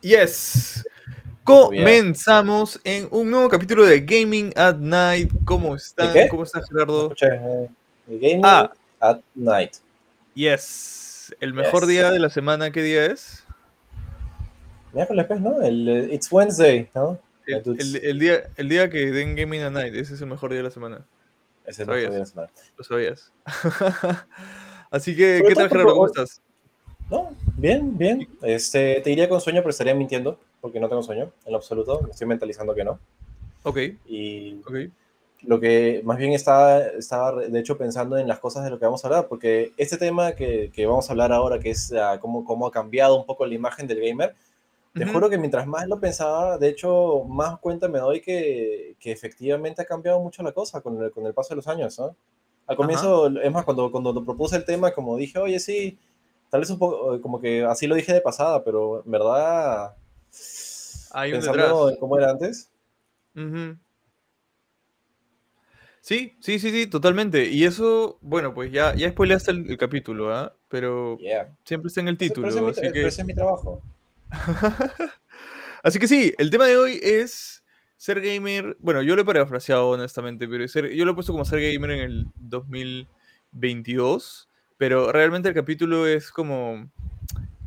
Yes. Comenzamos en un nuevo capítulo de Gaming at Night. ¿Cómo están? ¿Cómo estás, Gerardo? Eh, Gaming ah. at Night. Yes. El mejor día de la semana, ¿qué día es? Miércoles, pues, ¿no? El, eh, it's Wednesday, ¿no? El, día, el día que den Gaming at Night, ese es el mejor día de la semana. Es el mejor día de la semana. Lo sabías. Así que, ¿qué tal, Gerardo? ¿Cómo estás? No, bien, bien. Este, te diría con sueño, pero estaría mintiendo, porque no tengo sueño, en lo absoluto. Me estoy mentalizando que no. Ok. Y lo que más bien estaba, estaba, de hecho, pensando en las cosas de lo que vamos a hablar, porque este tema que, que vamos a hablar ahora, que es cómo, cómo, ha cambiado un poco la imagen del gamer, te juro que mientras más lo pensaba, de hecho, más cuenta me doy que, que efectivamente ha cambiado mucho la cosa con el, con el paso de los años, ¿no? Al comienzo, es más, cuando, cuando propuse el tema, como dije, oye, sí, Tal vez un poco, eh, como que así lo dije de pasada, pero en verdad. Hay pensando en cómo era antes. Sí, sí, sí, sí, totalmente. Y eso, bueno, pues ya, ya spoileaste el, capítulo, ¿ah? Pero siempre está en el título. Pero ese, así que... es mi trabajo. así que sí, el tema de hoy es ser gamer. Bueno, yo lo he parafraseado honestamente, pero ser, yo lo he puesto como ser gamer en el 2022. Pero realmente el capítulo es como,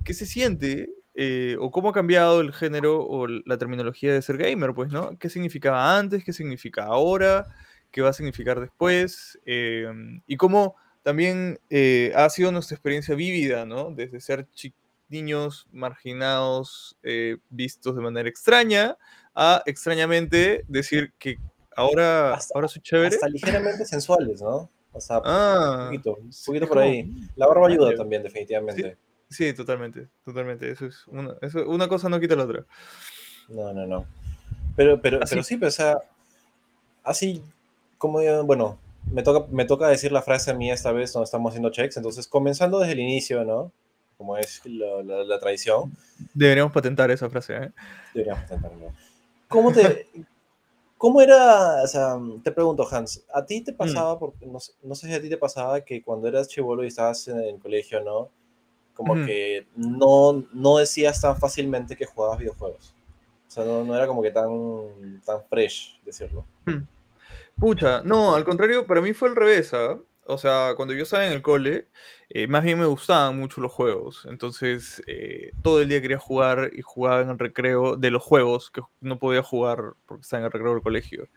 ¿qué se siente? Eh, o cómo ha cambiado el género o la terminología de ser gamer, pues, ¿no? ¿Qué significaba antes? ¿Qué significa ahora? ¿Qué va a significar después? Em, y cómo también eh, ha sido nuestra experiencia vívida, ¿no? Desde ser niños marginados, eh, vistos de manera extraña, a extrañamente decir que ahora, ahora soy chévere. Hasta ligeramente sensuales, ¿no? O sea, un ah, poquito, un poquito por ahí. La barba ayuda también, definitivamente. Sí, totalmente, totalmente. Eso es una, eso, una cosa no quita la otra. No, no, no. Pero, pero, pero sí, pero, o sea, así como, bueno, me toca, me toca decir la frase a mí esta vez cuando estamos haciendo checks, entonces comenzando desde el inicio, ¿no? Como es la, la, tradición. Deberíamos patentar esa frase, ¿eh? Deberíamos patentarla. ¿Cómo te, ¿Cómo era, o sea, te pregunto, Hans, ¿a ti te mm. pasaba, porque no, no, sé si a ti te pasaba que cuando eras chivolo y estabas en el colegio, ¿no? Como que no, no decías tan fácilmente que jugabas videojuegos. O sea, no, no era como que tan, tan fresh decirlo. Mm. Pucha, no, al contrario, para mí fue al revés, ¿ah? O sea, cuando yo estaba en el cole, eh, más bien me gustaban mucho los juegos. Entonces, eh, todo el día quería jugar y jugaba en el recreo de los juegos que no podía jugar porque estaba en el recreo del colegio.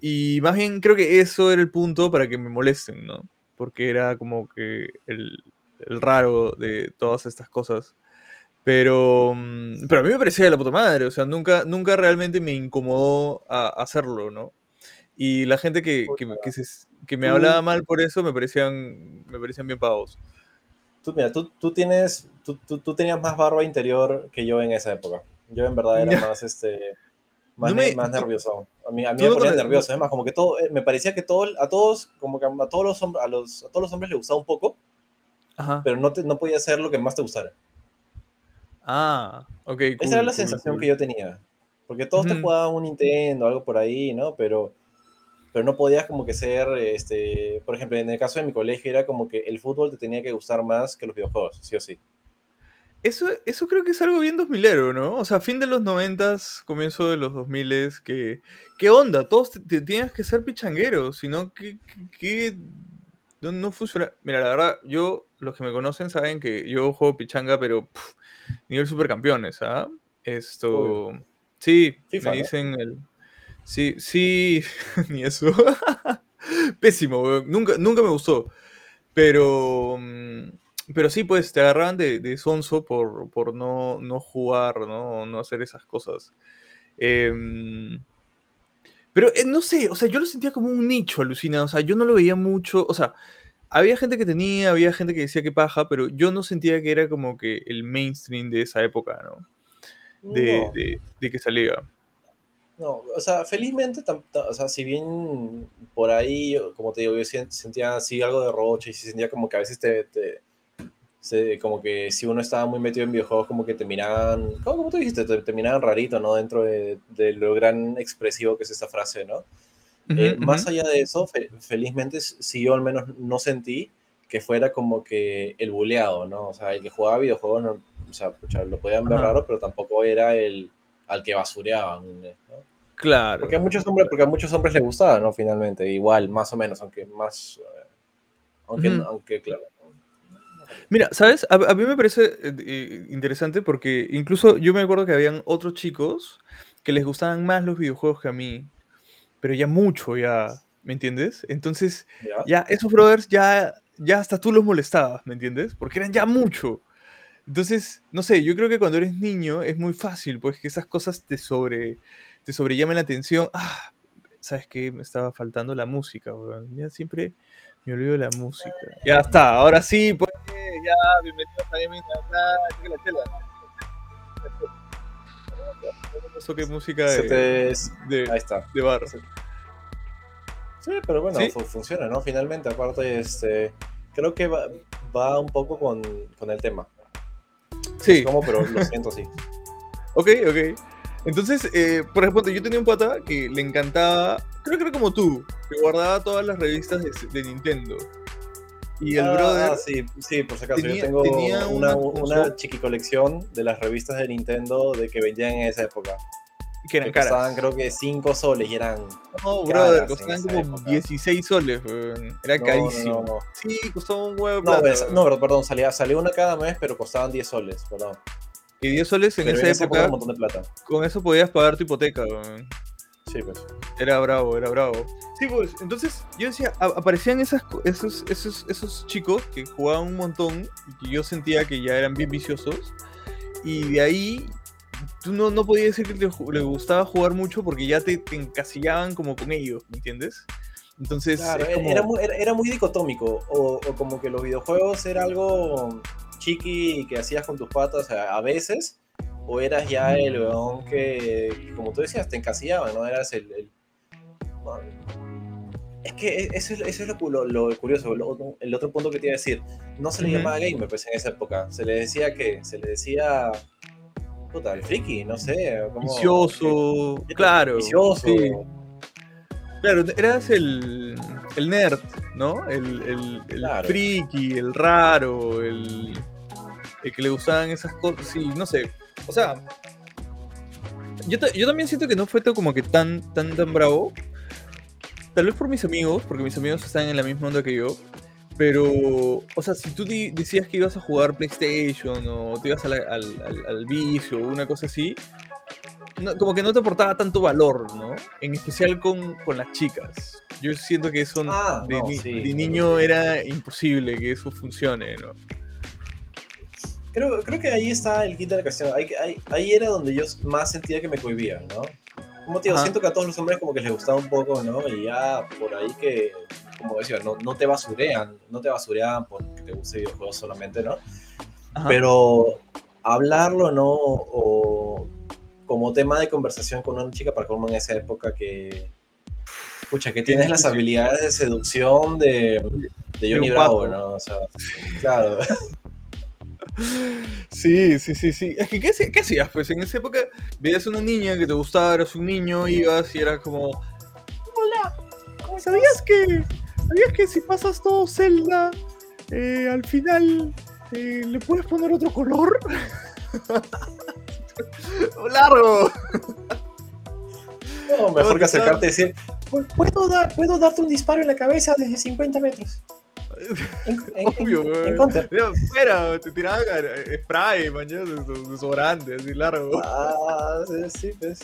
Y más bien creo que eso era el punto para que me molesten, ¿no? Porque era como que el, raro de todas estas cosas. Pero, mm, pero a mí me parecía de la puta madre, o sea, nunca, nunca realmente me incomodó a hacerlo, ¿no? Y la gente que, que, me hablaba mal por eso me parecían, me parecían bien pavos. Tú, mira, tú, tú tienes, tú, tú, tenías más barba interior que yo en esa época. Yo en verdad era más, este, más, más nervioso. A mí, a mí me ponía nervioso. Es más, como que todo, eh, me parecía que todo, a todos, como que a todos los, hombres, a los, a todos los hombres les gustaba un poco, pero no, te, no podía ser lo que más te gustara. Ah, ok. Esa era la sensación que yo tenía. Porque todos te jugaban un Nintendo, algo por ahí, ¿no? Pero pero no podías como que ser, este, por ejemplo, en el caso de mi colegio era como que el fútbol te tenía que gustar más que los videojuegos, sí o sí. Eso, eso creo que es algo bien 2000 ¿no? O sea, fin de los 90, comienzo de los 2000 que ¿qué onda? Todos te, tenías que ser pichangueros, sino que, que, no, funciona. Mira, la verdad, yo, los que me conocen saben que yo juego pichanga, pero nivel supercampeones, ¿ah? Esto, sí, me dicen el Sí, sí, ni eso. Pésimo, nunca, nunca me gustó. Pero, mm, pero sí, pues te agarraban de, de sonso por, por no, no, jugar, ¿no? no hacer esas cosas. Em, pero eh, no sé, o sea, yo lo sentía como un nicho alucinado, o sea, yo no lo veía mucho, o sea, había gente que tenía, había gente que decía que paja, pero yo no sentía que era como que el mainstream de esa época, ¿no? De, de, de que salía. No, o sea, felizmente, o sea, si bien por ahí, como te digo, yo sentía así algo de roche y sentía como que a veces te, te como que si uno estaba muy metido en videojuegos, como que te miraban, ¿cómo, tú dijiste? Te, miraban rarito, ¿no? Dentro de, lo gran expresivo que es esta frase, ¿no? Eh, más allá de eso, felizmente, si yo al menos no sentí que fuera como que el buleado, ¿no? O sea, el que jugaba videojuegos o sea, lo podían ver raro, pero tampoco era el al que basureaban, ¿no? Claro. Porque a muchos hombres, porque a muchos hombres les gustaba, ¿no? Finalmente, igual, más o menos, aunque más, eh, aunque, aunque claro. Mira, ¿sabes? A, mí me parece eh, interesante porque incluso yo me acuerdo que habían otros chicos que les gustaban más los videojuegos que a mí, pero ya mucho, ya, ¿me entiendes? Entonces, ya, esos brothers ya, ya hasta tú los molestabas, ¿me entiendes? Porque eran ya mucho. Entonces, no sé, yo creo que cuando eres niño es muy fácil, pues que esas cosas te sobre te sobrellamen la atención. Ah, ¿sabes qué? Me estaba faltando la música, weón. Ya siempre me olvido de la música. Ya está, ahora sí, pues, ya, bienvenidos a Gaming la chela. Eso que música de, de, Ahí está. de bar. Sí, pero bueno, funciona, ¿no? Finalmente, aparte, este, creo que va, va un poco con, con, el tema. Sí. ¿Cómo? Pero lo siento, sí. ok, ok. Entonces, eh, por ejemplo, yo tenía un pata que le encantaba, creo que era como tú, que guardaba todas las revistas de, Nintendo. Y el ah, brother. Sí, sí, por si acaso. yo tengo una, una, chiqui colección de las revistas de Nintendo de que vendían en esa época. Que eran que costaban creo que 5 soles y eran. No, brother, costaban como 16 soles, Era carísimo. sí, costaba un huevo. No, no, perdón, salía, salió una cada mes, pero costaban 10 soles, perdón. Y 10 soles en esa época. Un montón de plata. Con eso podías pagar tu hipoteca, Sí, pues. Era bravo, era bravo. Sí, pues, entonces yo decía, aparecían esas, esos, esos, esos chicos que jugaban un montón y que yo sentía que ya eran bien viciosos. Y de ahí tú no, no podías decir que le, gustaba jugar mucho porque ya te, encasillaban como con ellos, ¿me entiendes? Entonces. era, muy, era, muy dicotómico. O, o, como que los videojuegos era algo chiqui que hacías con tus patas a veces, o eras ya el weón que, como tú decías, te encasillaba, ¿no? Eras el... es que e, eso es, eso es lo, lo, curioso, el otro punto que te iba a decir, no se le llamaba gamer pues en esa época, se le decía que, se le decía puta, el friki, no sé. Como, vicioso, claro. Vicioso. Claro, eras el, el nerd, ¿no? El, el, el friki, el raro, el, el que le gustaban esas cosas. Sí, no sé. O sea, yo, yo también siento que no fue todo como que tan, tan, tan bravo. Tal vez por mis amigos, porque mis amigos están en la misma onda que yo. Pero, o sea, si tú decías que ibas a jugar PlayStation o te ibas al, al, al, vicio o una cosa así, como que no te aportaba tanto valor, ¿no? En especial con, con las chicas. Yo siento que eso ah, de, de, niño era imposible que eso funcione, ¿no? Creo, creo que ahí está el kit de la cuestión. Ahí, ahí, era donde yo más sentía que me cohibía, ¿no? Como tío, siento que a todos los hombres como que les gustaba un poco, ¿no? Y ya por ahí que, como decía, no, no te basurean, no te basurean porque te guste videojuegos solamente, ¿no? Pero hablarlo, ¿no? O como tema de conversación con una chica, para como en esa época que, escucha, que tienes las habilidades de seducción de, de Johnny Bravo, ¿no? O sea, claro. Sí, sí, sí, sí. Es que, ¿qué, ¿qué, hacías? Pues en esa época veías una niña que te gustaba, eras un niño, ibas y era como... Hola, ¿sabías que, ¿sabías que si pasas todo Zelda, eh, al final eh, le puedes poner otro color? ¡Largo! No, mejor que acercarte y decir, ¿puedo, dar, puedo darte un disparo en la cabeza desde 50 metros. Obvio, Espera, te tiraban spray, mañana, desodorante, así largo. Ah, sí, pues.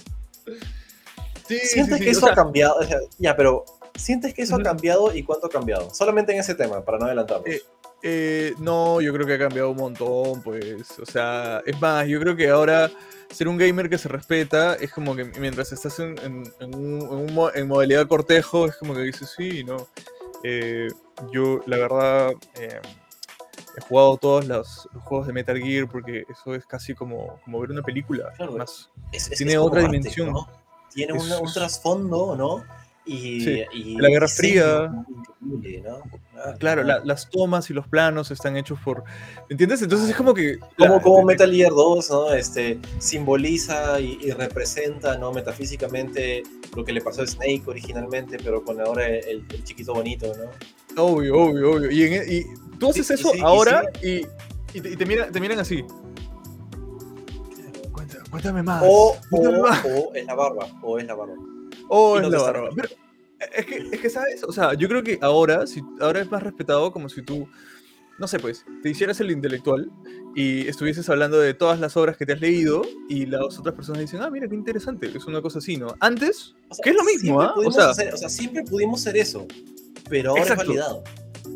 Sí, ¿Sientes que eso ha cambiado? ya, pero ¿sientes que eso ha cambiado y cuánto ha cambiado? Solamente en ese tema, para no adelantarnos. Eh, eh, no, yo creo que ha cambiado un montón, pues. O sea, es más, yo creo que ahora ser un gamer que se respeta es como que mientras estás en, en, en, en modalidad cortejo, es como que dices, sí, no. Eh, yo, la verdad, eh, he jugado todos los, juegos de Metal Gear porque eso es casi como, como ver una película. más, tiene otra dimensión. Tiene un trasfondo, ¿no? Y, la Guerra Fría. Ah, claro, las tomas y los planos están hechos por. ¿Entiendes? Entonces es como que. Como, como Metal Gear 2, ¿no? Este, simboliza y, representa, ¿no? Metafísicamente lo que le pasó a Snake originalmente, pero con ahora el, chiquito bonito, ¿no? Obvio, obvio, obvio. Y, y tú haces eso ahora y, te, miran, te miran así. Cuéntame más. O, cuéntame o- más. o es la barba. O es la barba. Oh, y es no la barba. Pero, eh, es, que, es que, ¿sabes? O sea, yo creo que ahora, si, ahora es más respetado como si tú, no sé, pues, te hicieras el intelectual y estuvieses hablando de todas las obras que te has leído y las otras personas dicen, ah, mira, qué interesante, es una cosa así, ¿no? Antes, O sea, que es lo siempre mismo, ¿ah? O pudimos sea, hacer- o sea, siempre pudimos ser eso. Pero ahora Exacto. es validado.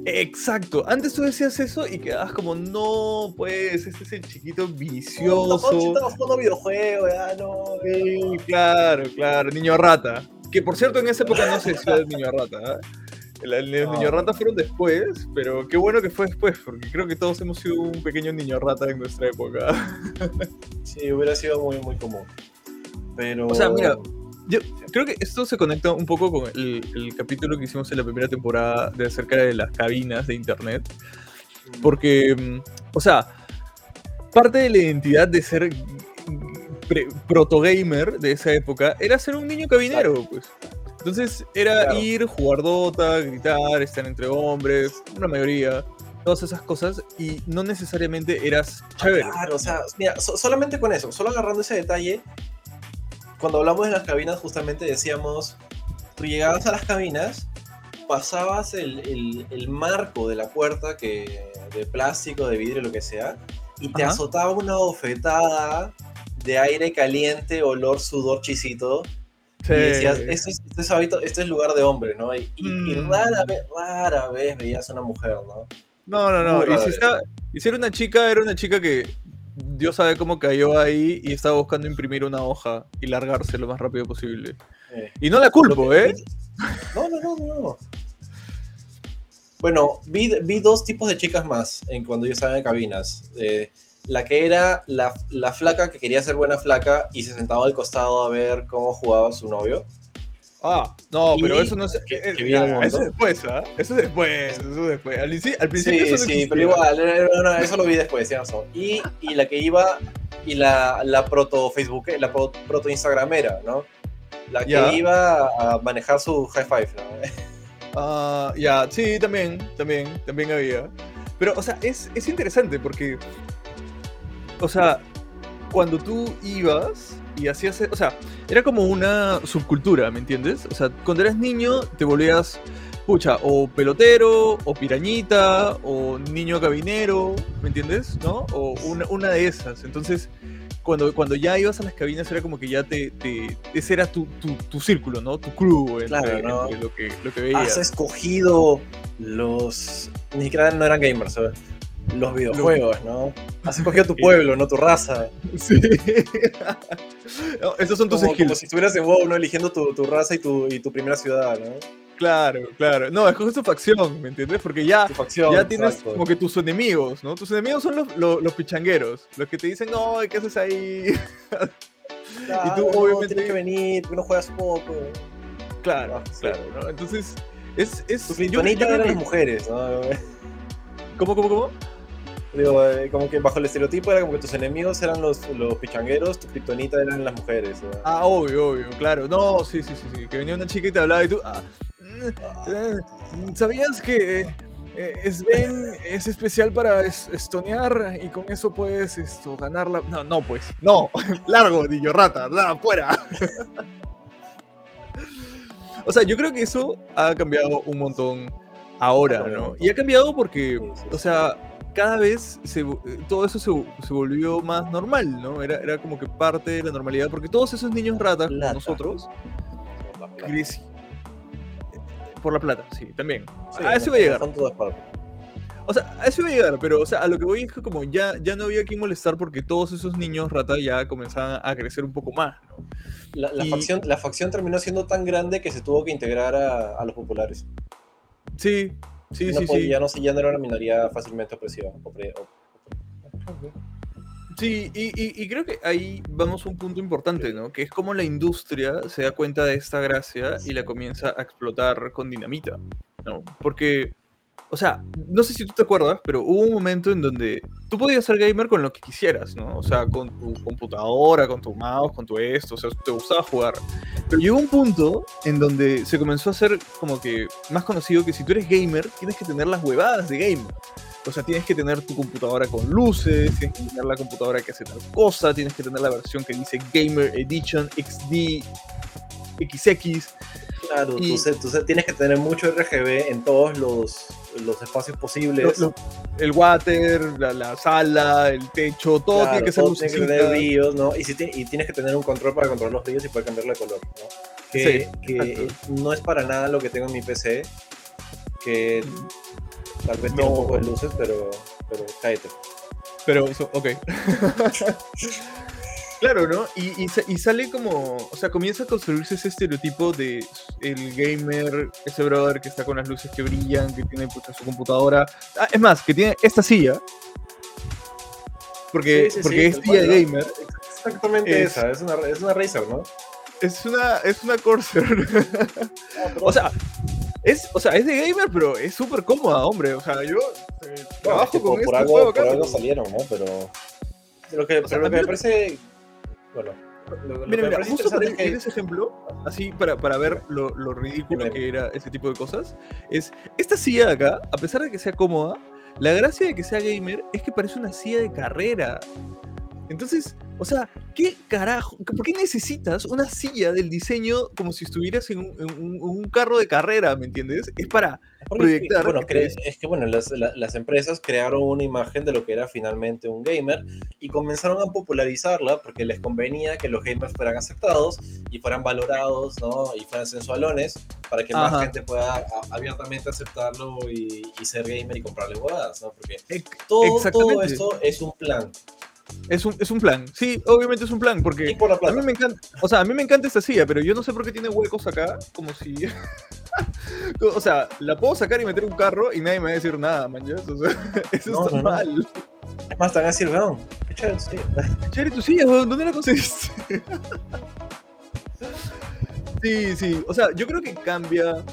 Exacto, antes tú decías eso y quedabas como, no, pues, este es el chiquito No, vicioso. estamos jugando videojuegos, ya no. Sí, claro, claro, niño rata. Que por cierto, en esa época no se decía el niño rata. ¿ah? El, el- los No. niños rata fueron después, pero qué bueno que fue después, porque creo que todos hemos sido un pequeño niño rata en nuestra época. Sí, hubiera sido muy, muy común. Pero. O sea, mira, Yo creo que esto se conecta un poco con el, el capítulo que hicimos en la primera temporada de acerca de las cabinas de internet. Porque, mm, o sea, parte de la identidad de ser pre- proto-gamer de esa época era ser un niño cabinero, pues. Entonces era Claro. ir, jugar Dota, gritar, estar entre hombres, una mayoría, todas esas cosas, y no necesariamente eras chévere. Claro, o sea, mira, so- solamente con eso, solo agarrando ese detalle, cuando hablamos de las cabinas, justamente decíamos, tú llegabas a las cabinas, pasabas el, el- el marco de la puerta, que, de plástico, de vidrio, lo que sea, y te Ajá. azotaba una bofetada de aire caliente, olor, sudor, chisito, Sí. y decías, esto es, esto es hábito- esto es lugar de hombre, ¿no? Y, y- y Mm. rara, vez, rara vez veías una mujer, ¿no? No, no, no. Si, y si era una chica, era una chica que Dios sabe cómo cayó ahí y estaba buscando imprimir una hoja y largarse lo más rápido posible. Eh, Y no la culpo, ¿eh? No, no, no, no. Bueno, vi, vi dos tipos de chicas más en cuando yo estaba en cabinas. Eh, la que era la, la flaca que quería ser buena flaca y se sentaba al costado a ver cómo jugaba su novio. Ah, no, Y pero eso no es. que- eh, que ya, eso después, ¿ah? Eso es después, eso es después. Al, principio Sí, eso no sí, pero igual, era una- eso lo vi después, ya razón. Y, y la que iba, y la, la proto Facebook, la pro- proto Instagramera, ¿no? La que Ya. iba a manejar su high five, ¿no? Ah, ya, sí, también, también, también había. Pero, o sea, es, es interesante porque, o sea, cuando tú ibas y hacías, o sea, era como una subcultura, ¿me entiendes? O sea, cuando eras niño te volvías, pucha, o pelotero, o pirañita, o niño cabinero, ¿me entiendes? ¿No? O una, una de esas. Entonces, cuando, cuando ya ibas a las cabinas era como que ya te, te ese era tu, tu, tu círculo, ¿no? Tu crew, entre, Claro, ¿no? entre lo, que, lo que veías. Has escogido los. Ni siquiera no eran gamers, ¿sabes? Los videojuegos, ¿no? Has escogido tu pueblo, no tu raza. Sí. No, esos son tus Como, skills. como si estuvieras en WoW, ¿no? Eligiendo tu, tu raza y tu, y tu primera ciudad, ¿no? Claro, claro. No, escoges tu facción, ¿me entiendes? Porque ya, facción. ya tienes exacto. como que tus enemigos, ¿no? Tus enemigos son los, los, los pichangueros, los que te dicen, no, ¿qué haces ahí? Claro, y tú, no, obviamente- Tienes que venir, porque no juegas poco. claro, Ah, sí. claro, ¿no? Entonces, es... es Tu yo- yo eran que- las mujeres, ¿no? ¿Cómo, cómo, cómo? Digo, eh, como que bajo el estereotipo era como que tus enemigos eran los, los pichangueros, tu kriptonita eran las mujeres. Ah, obvio, obvio, claro. No, sí, sí, sí, sí. Que venía una chica y te hablaba y tú... ah, mm, ¿Sabías que eh, Sven es especial para es- estonear y con eso puedes esto, ganarla? No, no, pues. No. Largo, niño rata. No, fuera. o sea, yo creo que eso ha cambiado un montón ahora, ¿no? Y ha cambiado porque, o sea, cada vez se eh, todo eso se, se volvió más normal, ¿no? Era, era como que parte de la normalidad, porque todos esos niños ratas, como nosotros, Por la plata. creci- por la plata, sí, también. Sí, a eso iba a llegar. Son todas. O sea, a eso iba a llegar, pero o sea, a lo que voy es que como ya, ya no había quien molestar porque todos esos niños rata ya comenzaban a crecer un poco más, ¿no? La, la Y- facción, la facción terminó siendo tan grande que se tuvo que integrar a, a los populares. Sí, sí, No sí, podía- sí. Ya, no, ya no era una minoría fácilmente opresiva. opre- op- Sí, y, y- y creo que ahí vamos a un punto importante, ¿no? Que es como la industria se da cuenta de esta gracia y la comienza a explotar con dinamita, ¿no? Porque, o sea, no sé si tú te acuerdas, pero hubo un momento en donde tú podías ser gamer con lo que quisieras, ¿no? O sea, con tu computadora, con tu mouse, con tu esto, o sea, te gustaba jugar. Pero llegó un punto en donde se comenzó a hacer como que más conocido que si tú eres gamer, tienes que tener las huevadas de gamer. O sea, tienes que tener tu computadora con luces, tienes que tener la computadora que hace tal cosa, tienes que tener la versión que dice Gamer Edition XD XX. Claro, tú, tienes que tener mucho RGB en todos los, los espacios posibles. el water, la, sala, el techo, todo tiene que ser todo tiene que tener ¿no? Y, si y tienes que tener un control para controlar los brillos y poder cambiarle de color, ¿no? Que, que no es para nada lo que tengo en mi PC, que tal vez tiene un poco de luces, pero, pero cállate. Pero eso, ok. Claro, ¿no? Y, y, sale como, o sea, comienza a construirse ese estereotipo de el gamer, ese brother que está con las luces que brillan, que tiene su computadora. Ah, es más, que tiene esta silla. Porque, porque es silla de gamer. Exactamente esa, es una, es una Razer, ¿no? Es una, es una Corsair. O sea, es, o sea, es de gamer, pero es súper cómoda, hombre. O sea, yo eh, trabajo con por, este acá, por algo salieron, ¿no? Pero lo que, pero lo que me parece bueno, mira, mira, justo para ese ejemplo, así para, para ver lo, lo ridículo que era ese tipo de cosas, es esta silla de acá, a pesar de que sea cómoda, la gracia de que sea gamer es que parece una silla de carrera. Entonces, o sea, ¿qué carajo? ¿Por qué necesitas una silla del diseño como si estuvieras en un, carro de carrera, ¿me entiendes? Es para proyectar. Bueno, es que bueno, las, empresas crearon una imagen de lo que era finalmente un gamer y comenzaron a popularizarla porque les convenía que los gamers fueran aceptados y fueran valorados, ¿no? Y fueran sensualones para que más gente pueda abiertamente aceptarlo y, ser gamer y comprarle bodas, ¿no? Porque todo, todo esto es un plan. Es un, es un plan. Sí, obviamente es un plan, porque a mí me encanta, o sea, a mí me encanta esta silla, pero yo no sé por qué tiene huecos acá, como si o sea, la puedo sacar y meter un carro y nadie me va a decir nada, man, o sea, eso está mal. Es más, te van a decir, weón, qué chévere tu silla. Chévere tu silla, weón, ¿dónde la conseguiste? sí, sí, o sea, yo creo que cambia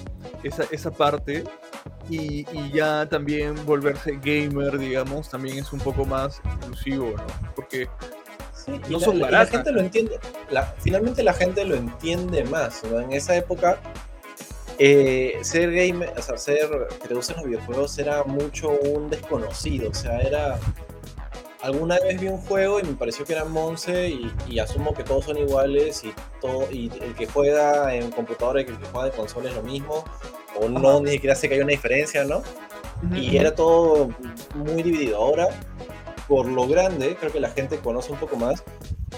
esa, esa parte y, ya también volverse gamer, digamos, también es un poco más inclusivo, ¿no? Porque no son la, la gente lo entiende, finalmente la gente lo entiende más, ¿no? En esa época, eh, ser gamer, o sea, ser que te los videojuegos era mucho un desconocido, o sea, era... Alguna vez vi un juego y me pareció que era Monse y, asumo que todos son iguales y todo y el que juega en computadora y el que juega de consola es lo mismo o no, ni siquiera sé que hay una diferencia, ¿no? Y era todo muy dividido. Ahora, por lo grande, creo que la gente conoce un poco más.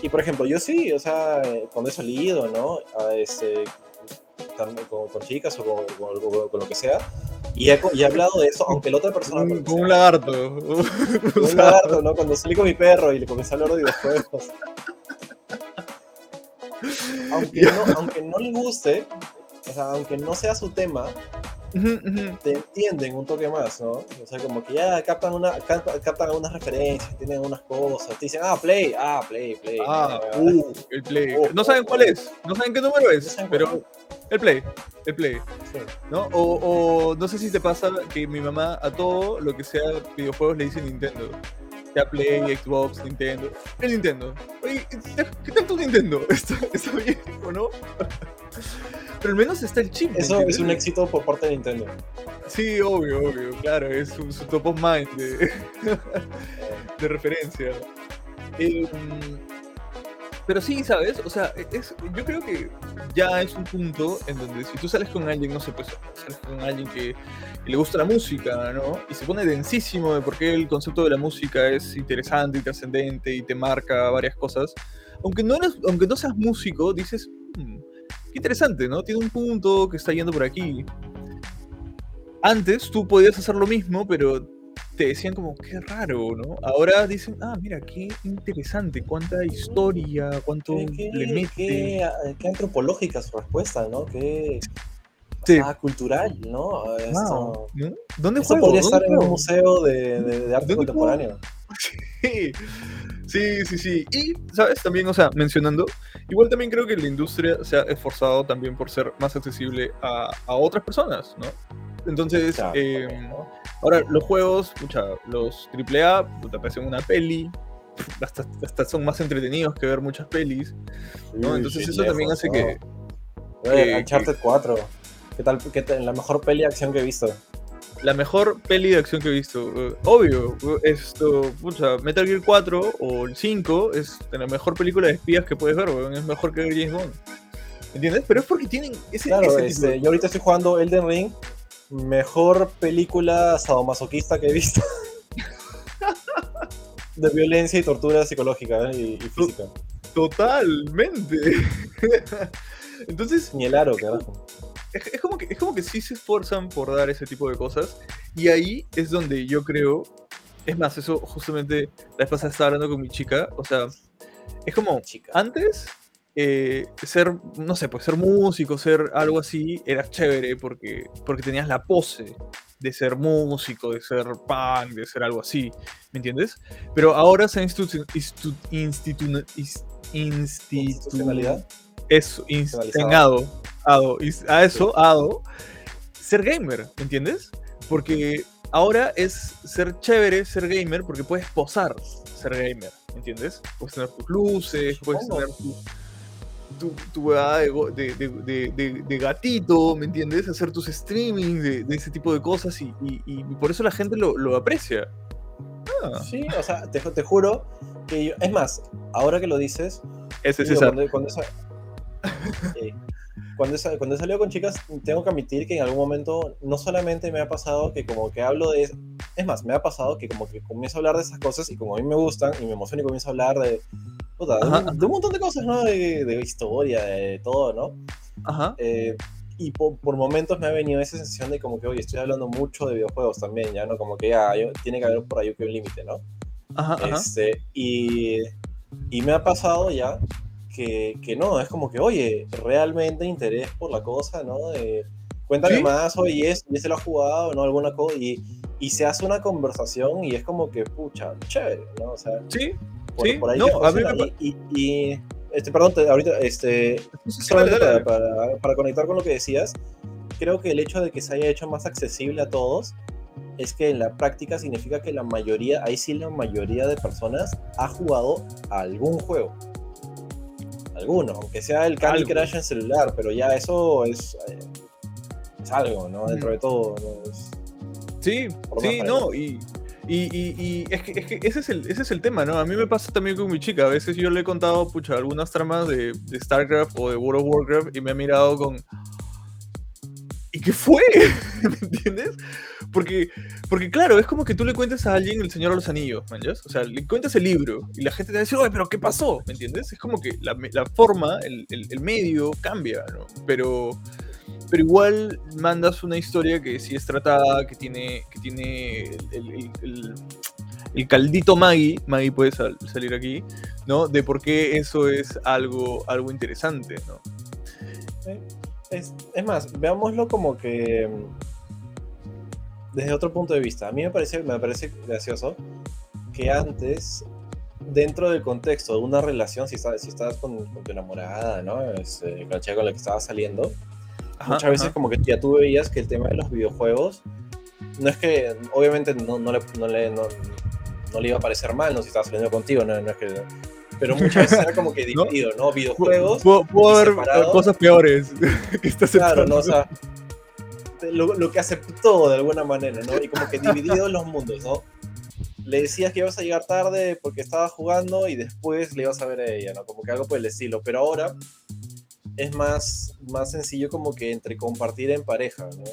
Y por ejemplo, yo sí, o sea, cuando he salido, ¿no? A con, con, chicas o con, con, lo que sea, y he, y he, hablado de eso, aunque la otra persona. Con un lagarto. Un lagarto, ¿no? Cuando salí con mi perro y le comencé a hablar de videojuegos. aunque, no, aunque no le guste, o sea, aunque no sea su tema, te entienden un toque más, ¿no? O sea, como que ya captan, una, captan, unas referencias, tienen unas cosas, te dicen, ah, play, ah, play, play. Ah, uh, el play. Oh, no saben cuál es, no saben qué número es, pero el play, el play. ¿No? O, o no sé si te pasa que mi mamá a todo lo que sea videojuegos le dice Nintendo. Ya Play, Xbox, Nintendo. El Nintendo. Oye, ¿qué tal tu Nintendo? ¿Está, está bien o no? Pero al menos está el chip. Eso es un éxito por parte de Nintendo. Sí, obvio, obvio, claro, es su, top of mind de, de referencia. Em, pero sí, ¿sabes? O sea, es, yo creo que ya es un punto en donde si tú sales con alguien, no sé, pues sales con alguien que, le gusta la música, ¿no? Y se pone densísimo de por qué el concepto de la música es interesante y trascendente y te marca varias cosas. Aunque no, eres, aunque no seas músico, dices, hmm, qué interesante, ¿no? Tiene un punto que está yendo por aquí. Antes tú podías hacer lo mismo, pero te decían como, qué raro, ¿no? Ahora dicen, ah, mira, qué interesante, cuánta historia, cuánto le mete. Qué, antropológica su respuesta, ¿no? Qué cultural, ¿no? ¿Dónde Esto podría estar en un museo de, arte contemporáneo. Sí. Sí, sí, sí. Y, ¿sabes? También, o sea, mencionando, igual también creo que la industria se ha esforzado también por ser más accesible a, a otras personas, ¿no? Entonces, em, ahora los juegos, mucha, los AAA, te parecen una peli, hasta, son más entretenidos que ver muchas pelis, ¿no? Entonces eso también hace que... Uncharted 4, ¿qué tal? ¿Qué tal? La mejor peli de acción que he visto. la mejor peli de acción que he visto. Eh, obvio, esto, pucha, Metal Gear 4 o el 5 es la mejor película de espías que puedes ver, weón. Es mejor que James Bond. ¿Entiendes? Pero es porque tienen ese. Claro, este, yo ahorita estoy jugando Elden Ring. Mejor película sadomasoquista que he visto. de violencia y tortura psicológica ¿eh? y, física. Totalmente. Entonces. Ni el aro, carajo. Es, como que, es como que sí se esfuerzan por dar ese tipo de cosas. Y ahí es donde yo creo. Es más, eso justamente la vez pasada estaba hablando con mi chica. O sea, es como. Chica. Antes eh, ser, no sé, pues ser músico, ser algo así, era chévere porque, porque tenías la pose de ser músico, de ser punk, de ser algo así, ¿me entiendes? Pero ahora se ha institucionalidad. Eso. A eso, ado, ser gamer, ¿me entiendes? Porque ahora es ser chévere, ser gamer, porque puedes posar ser gamer, ¿me entiendes? Puedes tener tus luces, puedes tener tu tu, tu de, de, de, gatito, ¿me entiendes? Hacer tus streamings de, ese tipo de cosas y, y, por eso la gente lo, lo aprecia. Ah. Sí, o sea, te, te, juro que yo, es más, ahora que lo dices, Ese es cuando, cuando, cuando, cuando he salido con chicas, tengo que admitir que en algún momento no solamente me ha pasado que como que hablo de... Es más, me ha pasado que como que comienzo a hablar de esas cosas y como a mí me gustan y me emociono y comienzo a hablar de, de, un montón de cosas, ¿no? De, historia, de todo, ¿no? Ajá. Eh, y por, momentos me ha venido esa sensación de como que, oye, estoy hablando mucho de videojuegos también, ya, ¿no? Como que ya tiene que haber por ahí un límite, ¿no? Ajá, este, Y, y me ha pasado ya que, que, no, es como que, oye, realmente interés por la cosa, ¿no? De, cuéntame más, oye, y se lo ha jugado, ¿no? Alguna cosa, y, y se hace una conversación y es como que, pucha, chévere, ¿no? O sea, sí, por, sí, ahí no, a mí y, y, este, perdón, ahorita, este, solamente para, para, conectar con lo que decías, creo que el hecho de que se haya hecho más accesible a todos es que en la práctica significa que la mayoría, ahí sí la mayoría de personas ha jugado algún juego. Alguno, aunque sea el Candy Crush en celular, pero ya eso es, eh, es algo, ¿no? Dentro de todo. Sí, sí, no, y, y, es, que, es, que, ese, es el, ese es el tema, ¿no? A mí me pasa también con mi chica. A veces yo le he contado, pucha, algunas tramas de, de StarCraft o de World of Warcraft y me ha mirado con... ¿Y qué fue? ¿Me entiendes? Porque, porque claro, es como que tú le cuentes a alguien El Señor de los Anillos, ¿me O sea, le cuentas el libro y la gente te va a pero ¿qué pasó? ¿Me entiendes? Es como que la, la forma, el, el, el, medio cambia, ¿no? Pero, pero igual mandas una historia que sí es tratada, que tiene, que tiene el, caldito Maggie, Maggie puede salir aquí, ¿no? De por qué eso es algo, algo interesante, ¿no? Es, es más, veámoslo como que desde otro punto de vista. A mí me parece, me parece gracioso que antes, dentro del contexto de una relación, si estabas, si estabas con, tu enamorada, ¿no? Es, eh, con chica con la que estabas saliendo, muchas veces como que ya tú veías que el tema de los videojuegos no es que obviamente no, no, le, no, le, no, le iba a parecer mal no si estaba saliendo contigo no, es que pero muchas veces era como que dividido no, videojuegos puedo, haber cosas peores que estás claro no o sea lo, lo, que aceptó de alguna manera no y como que dividido los mundos no le decías que ibas a llegar tarde porque estaba jugando y después le ibas a ver a ella no como que algo por el estilo pero ahora es más, más sencillo como que entre compartir en pareja, ¿no?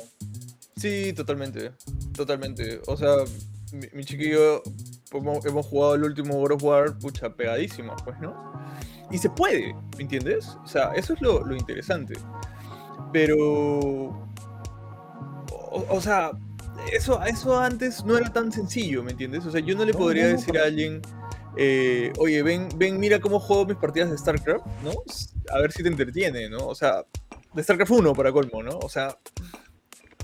Sí, totalmente, totalmente. O sea, mi, chiquillo hemos, jugado el último World of War, pucha, pegadísimo, pues, ¿no? Y se puede, ¿me entiendes? O sea, eso es lo, interesante. Pero... O, sea, eso, eso antes no era tan sencillo, ¿me entiendes? O sea, yo no le podría decir a alguien eh, oye, ven, ven, mira cómo juego mis partidas de StarCraft, ¿no? A ver si te entretiene, ¿no? O sea, de StarCraft 1 para colmo, ¿no? O sea,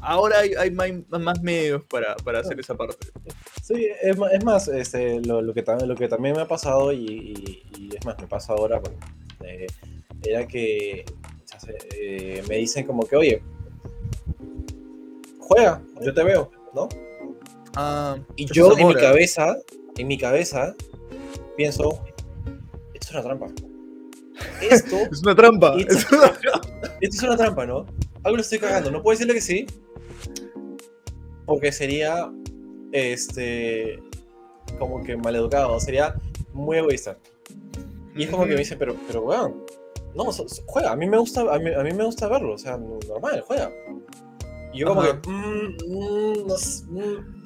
ahora hay, más medios para, hacer esa parte. Sí, es, más, este, lo, que, lo que también me ha pasado, y, es más, me pasa ahora, eh, era que eh, me dicen como que, oye, juega, yo te veo, ¿no? Ah, y yo en mi cabeza, en mi cabeza, pienso, esto es una trampa. Esto es una trampa. Esto, es una trampa, ¿no? Algo lo estoy cagando. No puedo decirle que sí. porque sería, este, como que maleducado, sería muy egoísta. Y es como que me dice, pero, pero, weón, no, juega, a mí me gusta, a mí, a mí me gusta verlo, o sea, normal, juega. Y yo como que, mm, mm, no mm,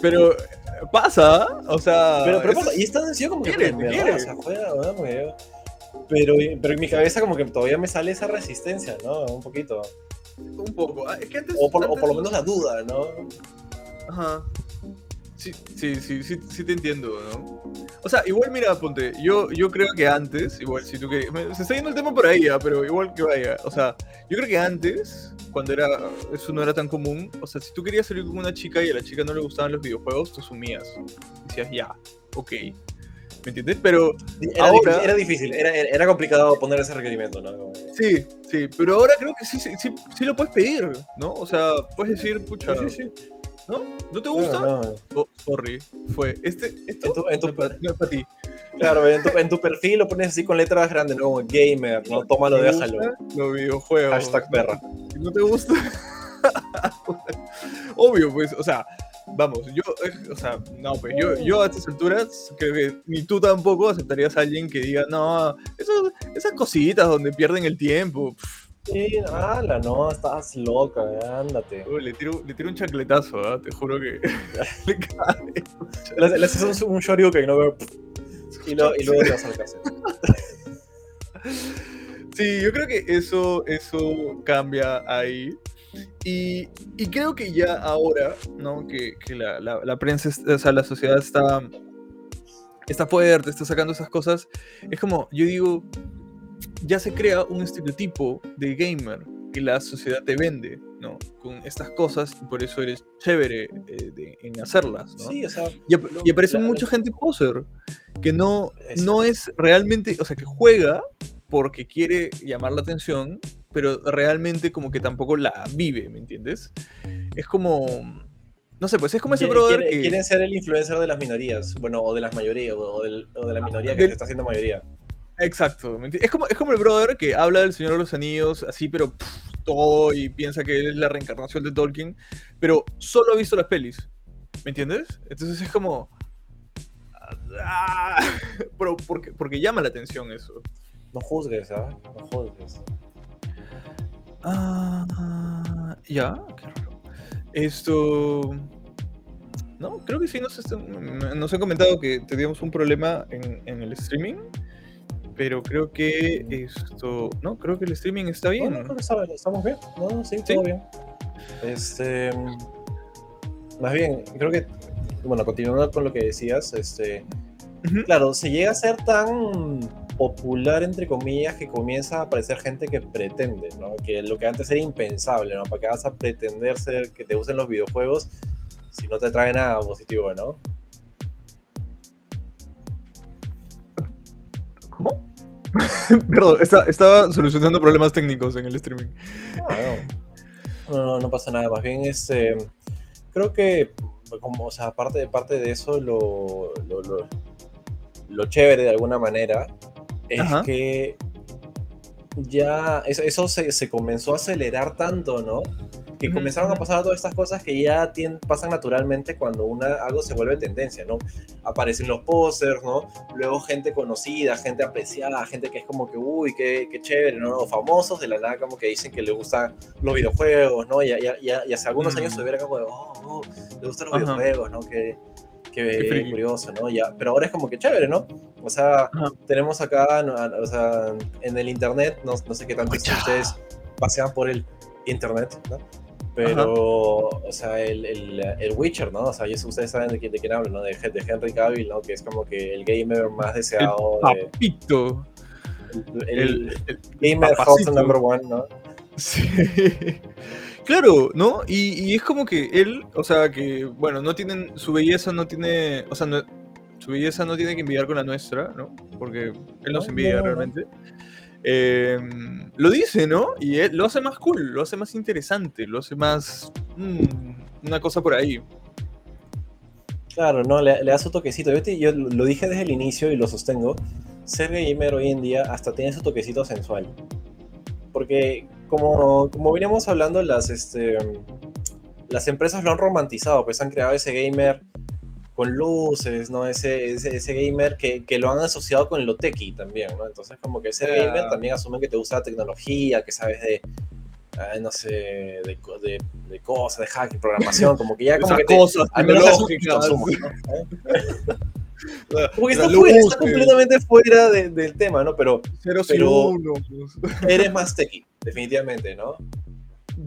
pero pasa, o sea. Pero, pero pasa, y es tan sencillo como que. Quiere, quiere. O sea, juega, weón, pero, pero en mi cabeza como que todavía me sale esa resistencia, ¿no? Un poquito. Un poco. Ah, es que antes, o, por, o por lo menos la duda, ¿no? Ajá. Sí, sí, sí, sí, sí, te entiendo, ¿no? O sea, igual mira, ponte, yo, yo creo que antes, igual si tú que... Se está yendo el tema por ahí, ¿ah? pero igual que vaya. O sea, yo creo que antes, cuando era eso no era tan común, o sea, si tú querías salir con una chica y a la chica no le gustaban los videojuegos, tú sumías. Decías, ya, ok. ¿Me entiendes? Pero era, ahora... difícil, era difícil, era, era, complicado poner ese requerimiento, ¿no? Sí, sí, pero ahora creo que sí, sí, sí, lo puedes pedir, ¿no? O sea, puedes decir, pucha, sí, sí, ¿no? ¿No te gusta? No, no. Oh, sorry, fue. Este, esto en tu, en tu, no es para ti. Claro, en tu, en tu, perfil lo pones así con letras grandes, ¿no? Gamer, ¿no? Tómalo, déjalo. Los videojuegos. Hashtag perra. Si no te gusta. Obvio, pues, o sea, vamos, yo, o sea, no, pues yo, yo a estas alturas creo que ni tú tampoco aceptarías a alguien que diga, no, esas cositas donde pierden el tiempo. Sí, ala, no, estás loca, ándate. le, tiro, le tiro un chacletazo, ¿eh? te juro que le cae. Le, haces un, shoryuken, ¿no? Y, lo, y luego te vas a la cárcel. Sí, yo creo que eso, eso cambia ahí. Y, y creo que ya ahora, ¿no? Que, que la, la, la, prensa, o sea, la sociedad está, está fuerte, está sacando esas cosas, es como, yo digo, ya se crea un estereotipo de gamer que la sociedad te vende, ¿no? Con estas cosas y por eso eres chévere eh, en hacerlas, ¿no? Sí, o sea, y, aparece mucha gente poser que no, no es realmente, o sea, que juega porque quiere llamar la atención, pero realmente como que tampoco la vive, ¿me entiendes? Es como... No sé, pues es como ese brother que... Quieren ser el influencer de las minorías, bueno, o de las mayorías, o, de la minoría que se está haciendo mayoría. Exacto. Es como, es como el brother que habla del Señor de los Anillos, así, pero todo y piensa que es la reencarnación de Tolkien, pero solo ha visto las pelis. ¿Me entiendes? Entonces es como. Ah, pero porque, porque llama la atención eso. No juzgues, ¿sabes? ¿ah? No juzgues. Ah, ya, qué raro. Esto. No, creo que sí nos, nos han comentado que teníamos un problema en, en el streaming pero creo que esto, no, creo que el streaming está bien. No, creo que estamos bien, no, sí, todo bien. Este, más bien, creo que, bueno, continuando con lo que decías, este, claro, se llega a ser tan popular, entre comillas, que comienza a aparecer gente que pretende, ¿no? Que lo que antes era impensable, ¿no? ¿Para qué vas a pretender ser que te usen los videojuegos si no te trae nada positivo, ¿no? ¿Cómo? Perdón, estaba solucionando problemas técnicos en el streaming. No, no, pasa nada. Más bien, este, creo que, como, o sea, aparte, parte de eso, lo, lo, lo, chévere de alguna manera es que ya eso, se, se, comenzó a acelerar tanto, ¿no? que comenzaron a pasar todas estas cosas que ya pasan naturalmente cuando una, algo se vuelve tendencia, ¿no? Aparecen los posters, ¿no? Luego gente conocida, gente apreciada, gente que es como que, uy, qué, qué chévere, ¿no? Los famosos de la nada como que dicen que le gustan los videojuegos, ¿no? Y, y, y hace algunos años se hubiera como de, oh, oh, le gustan los videojuegos, ¿no? Que, qué, curioso, ¿no? Ya, pero ahora es como que chévere, ¿no? O sea, tenemos acá, o sea, en el internet, no, no sé qué tanto ustedes pasean por el internet, ¿no? Pero, o sea, el, el, el, Witcher, ¿no? O sea, ustedes saben de quién, de quién hablo, ¿no? De, de, Henry Cavill, ¿no? Que es como que el gamer más deseado. El papito. El, el gamer host number one, ¿no? Sí. Claro, ¿no? Y, y, es como que él, o sea, que, bueno, no tienen, su belleza no tiene, o sea, no, su belleza no tiene que envidiar con la nuestra, ¿no? Porque él nos envidia realmente. Eh, lo dice, ¿no? Y él lo hace más cool, lo hace más interesante, lo hace más. Mm, una cosa por ahí. Claro, no, le, da su toquecito. Yo, yo, lo dije desde el inicio y lo sostengo. Ser gamer hoy en día hasta tiene su toquecito sensual. Porque, como, como veníamos hablando, las, este, las empresas lo han romantizado, pues han creado ese gamer con luces, ¿no? Ese, ese, gamer que, que, lo han asociado con lo techy también, ¿no? Entonces como que ese gamer también asume que te gusta la tecnología, que sabes de, no sé, de, de, de, cosas, de hacking, programación, como que ya como que cosas, al menos es un Porque está, fuera, está completamente fuera de, del tema, ¿no? Pero, pero pues. eres más techy, definitivamente, ¿no?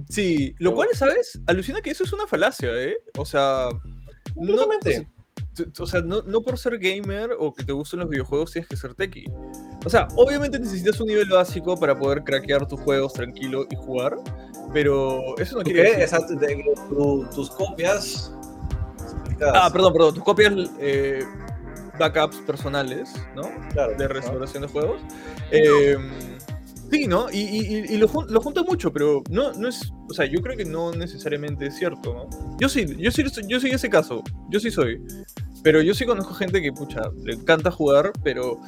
Sí, lo cual, ¿sabes? Alucina que eso es una falacia, ¿eh? O sea, no, o sea, no, no, por ser gamer o que te gusten los videojuegos tienes que ser techie. O sea, obviamente necesitas un nivel básico para poder craquear tus juegos tranquilo y jugar, pero eso no quiere decir... Exacto, tus copias... Ah, perdón, perdón, tus copias... Eh, backups personales, ¿no? Claro, de restauración de juegos. Eh, sí, ¿no? Y, y, lo, lo junta mucho, pero no, no es. O sea, yo creo que no necesariamente es cierto, ¿no? Yo sí, yo sí, yo sí ese caso. Yo sí soy. Pero yo sí conozco gente que, pucha, le encanta jugar, pero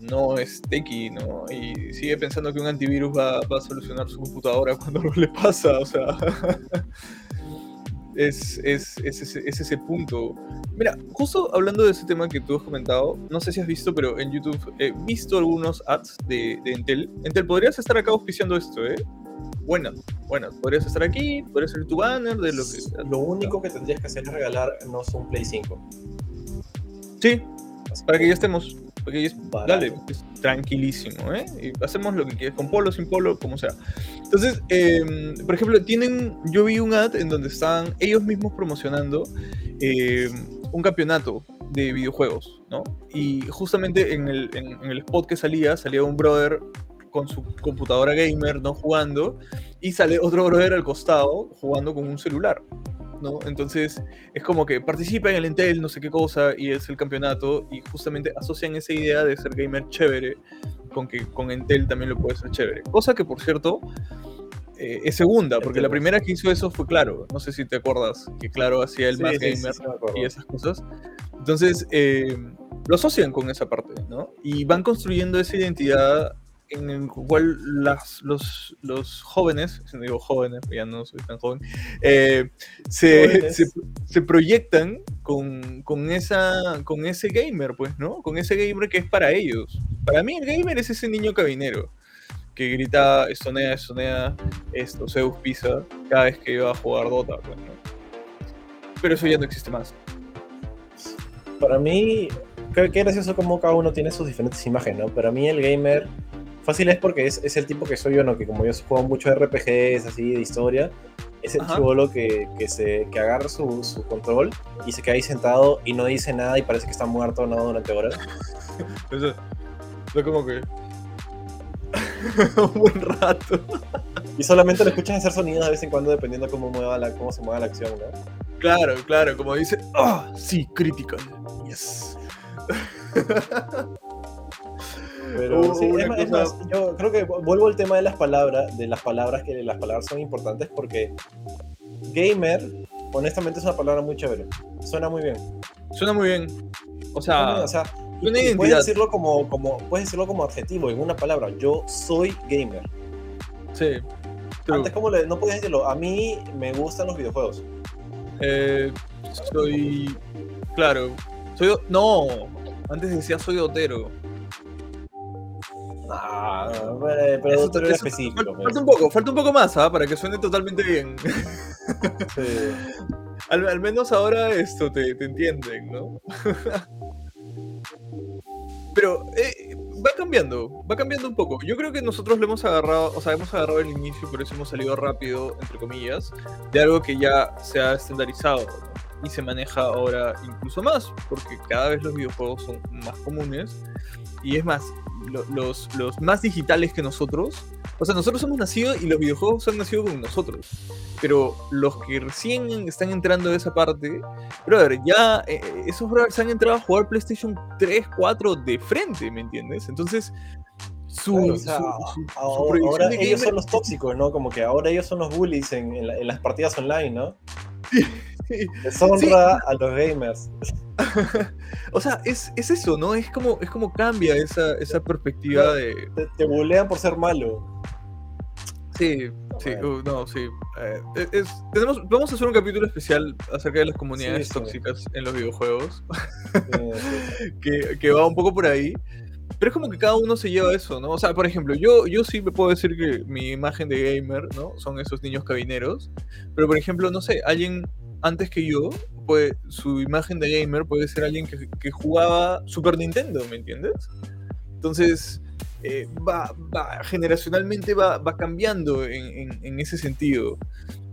no es techie, ¿no? Y sigue pensando que un antivirus va, va a solucionar su computadora cuando no le pasa, o sea. Es, es, es, ese punto. Mira, justo hablando de ese tema que tú has comentado, no sé si has visto, pero en YouTube he visto algunos ads de, de Entel. Entel, podrías estar acá auspiciando esto, ¿eh? Bueno, bueno, podrías estar aquí, podrías ser tu banner de lo que... Lo único que tendrías que hacer es regalar no un Play 5. Sí, para que ya estemos. Porque es, dale, es tranquilísimo, ¿eh? Y hacemos lo que quieras, con polo, sin polo, como sea. Entonces, em, por ejemplo, tienen, yo vi un ad en donde están ellos mismos promocionando em, un campeonato de videojuegos, ¿no? Y justamente en el, en, en el spot que salía, salía un brother con su computadora gamer, ¿no? Jugando, y sale otro brother al costado jugando con un celular. Entonces es como que participa en el Entel, no sé qué cosa, y es el campeonato, y justamente asocian esa idea de ser gamer chévere con que con Entel también lo puede ser chévere. Cosa que, por cierto, eh, es segunda, porque la primera que hizo eso fue Claro. No sé si te acuerdas que Claro hacía el más gamer y esas cosas. Entonces, eh, lo asocian con esa parte, ¿no? Y van construyendo esa identidad en el cual las, los, los jóvenes, si no digo jóvenes, ya no soy tan joven, eh, se, se, proyectan con, con, esa, con ese gamer, pues, ¿no? Con ese gamer que es para ellos. Para mí el gamer es ese niño cabinero que grita, estonea, estonea, esto, Zeus pisa, cada vez que iba a jugar Dota, pues, ¿no? Pero eso ya no existe más. Para mí, qué gracioso como cada uno tiene sus diferentes imágenes, ¿no? Para mí el gamer Fácil es porque es, es, el tipo que soy yo, ¿no? Que como yo juego mucho RPGs así de historia, es el chivolo que, que, se, que agarra su, su, control y se queda ahí sentado y no dice nada y parece que está muerto ¿no? durante horas. Eso, es como que. un buen rato. y solamente lo escuchas hacer sonidos de vez en cuando dependiendo cómo, mueva la, cómo se mueva la acción, ¿no? Claro, claro, como dice, ¡ah! sí, critical. Yes. Pero sí, es, más, yo creo que vuelvo al tema de las palabras, de las palabras que las palabras son importantes porque gamer, honestamente es una palabra muy chévere. Suena muy bien. Suena muy bien. O sea, o sea puedes decirlo como, como, puedes decirlo como adjetivo en una palabra. Yo soy gamer. Sí. Antes como le, no puedes decirlo. A mí me gustan los videojuegos. Eh, soy, claro. Soy, no. Antes decía soy dotero. Ah, pero eso, eso, específico. Falta, un poco, falta un poco más, ¿ah? Para que suene totalmente bien. al, menos ahora esto te, te entienden, ¿no? pero eh, va cambiando, va cambiando un poco. Yo creo que nosotros le hemos agarrado, o sea, hemos agarrado el inicio, por eso hemos salido rápido, entre comillas, de algo que ya se ha estandarizado y se maneja ahora incluso más, porque cada vez los videojuegos son más comunes. Y es más, los, los más digitales que nosotros. O sea, nosotros hemos nacido y los videojuegos han nacido con nosotros. Pero los que recién están entrando a esa parte, brother, ya eh, esos brothers han entrado a jugar PlayStation 3, 4 de frente, ¿me entiendes? Entonces, su, ahora, ellos son los tóxicos, ¿no? Como que ahora ellos son los bullies en, en, las partidas online, ¿no? Sí, Deshonra a los gamers. o sea, es, es, eso, ¿no? Es como, es como cambia esa, esa perspectiva de. Te, te bulean por ser malo. Sí, sí, uh, no, sí. Eh, tenemos, vamos a hacer un capítulo especial acerca de las comunidades tóxicas en los videojuegos. que, que, va un poco por ahí. Pero es como que cada uno se lleva eso, ¿no? O sea, por ejemplo, yo, yo sí me puedo decir que mi imagen de gamer, ¿no? Son esos niños cabineros. Pero, por ejemplo, no sé, alguien antes que yo, pues su imagen de gamer puede ser alguien que, que jugaba Super Nintendo, ¿me entiendes? Entonces, eh, va, va, generacionalmente va, va cambiando en, en, ese sentido.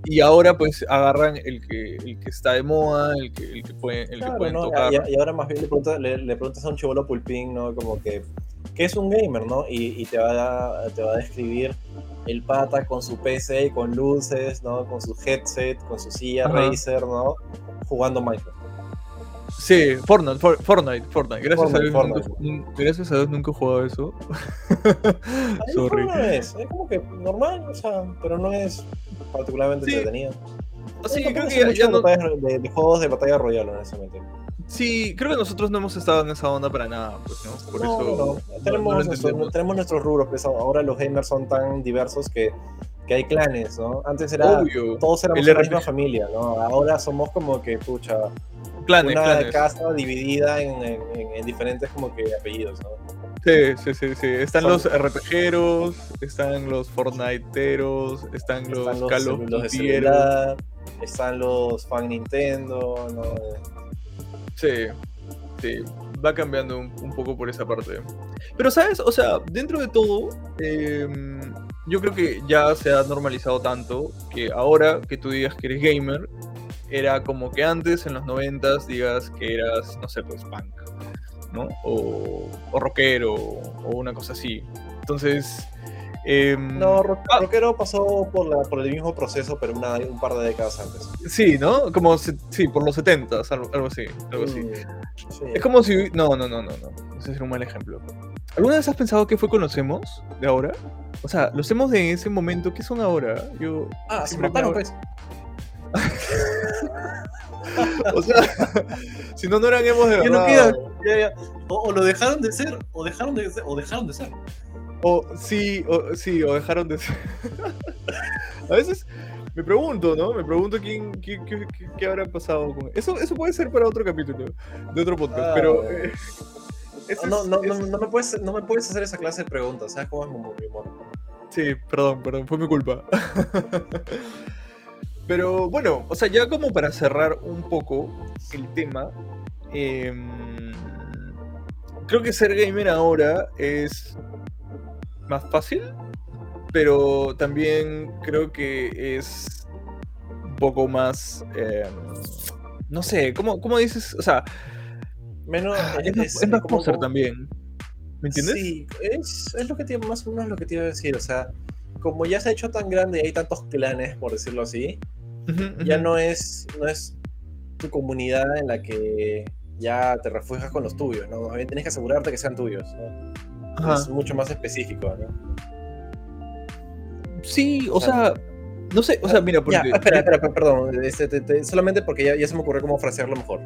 Y ahora pues agarran el que, el que está de moda, el que, el que, puede, el que pueden tocar. Y, ahora más bien le preguntas, le, le preguntas a un chivolo pulpín, ¿no? Como que, ¿qué es un gamer, no? Y, y, te, va a, te va a describir el pata con su PC, con luces, ¿no? Con su headset, con su silla Razer, ¿no? Jugando Minecraft. Sí, Fortnite, Fortnite, Fortnite. Gracias, a Dios, Nunca, gracias a Dios nunca he jugado eso. Sorry. No es, es como que normal, o sea, pero no es particularmente entretenido. Sí, creo que ya, no... de, de, juegos de batalla royal, honestamente. Sí, creo que nosotros no hemos estado en esa onda para nada, pues, ¿no? Por eso. No. Tenemos, tenemos nuestros rubros, pues ahora los gamers son tan diversos que que hay clanes, ¿no? Antes era todos éramos la misma familia, ¿no? Ahora somos como que, pucha, clanes, una casa dividida en, en, diferentes como que apellidos, ¿no? Sí, sí, sí, sí. Están los RPGeros, están los Fortniteeros, están, los, los Call of están los fan Nintendo, ¿no? Sí, sí, va cambiando un, un, poco por esa parte. Pero, ¿sabes? O sea, dentro de todo, eh, yo creo que ya se ha normalizado tanto que ahora que tú digas que eres gamer, era como que antes, en los noventas, digas que eras, no sé, pues punk, ¿no? O, o rockero, o una cosa así. Entonces... Eh, no, ah. rockero pasó por, la, por el mismo proceso, pero una, un par de décadas antes. Sí, ¿no? Como, sí, por los setentas, algo, algo así. Algo así. Mm, sí. Es como si... No, no, no, no, no. Ese es un mal ejemplo. ¿Alguna vez has pensado qué fue con los emos de ahora? O sea, los emos de ese momento, ¿qué son ahora? Yo ah, se mataron, pues. o sea, si no, no eran emos de verdad. Ya no ya, ya. O, lo dejaron de ser, o dejaron de ser, o dejaron de ser. O sí, o, sí, o dejaron de ser. A veces me pregunto, ¿no? Me pregunto quién, qué, qué, qué, habrá pasado con eso. Eso puede ser para otro capítulo de otro podcast, ah, pero. Eh, no, no, no, no, me puedes, no me puedes hacer esa clase de preguntas, ¿sabes cómo es mi humor? Sí, perdón, perdón, fue mi culpa. Pero bueno, o sea, ya como para cerrar un poco el tema, em, creo que ser gamer ahora es más fácil, pero también creo que es un poco más, em, no sé, ¿cómo, ¿cómo dices? O sea, Menos, ah, es, más poser también. ¿Me entiendes? Sí, es, es lo que tiene, más o menos lo que te iba a decir. O sea, como ya se ha hecho tan grande y hay tantos clanes, por decirlo así, ya no es, no es tu comunidad en la que ya te refugias con los tuyos, ¿no? Tienes que asegurarte que sean tuyos, ¿no? Es mucho más específico, ¿no? Sí, o, sea, no sé, o sea, mira, porque... espera, espera, perdón, este, solamente porque ya, ya se me ocurrió cómo frasearlo mejor.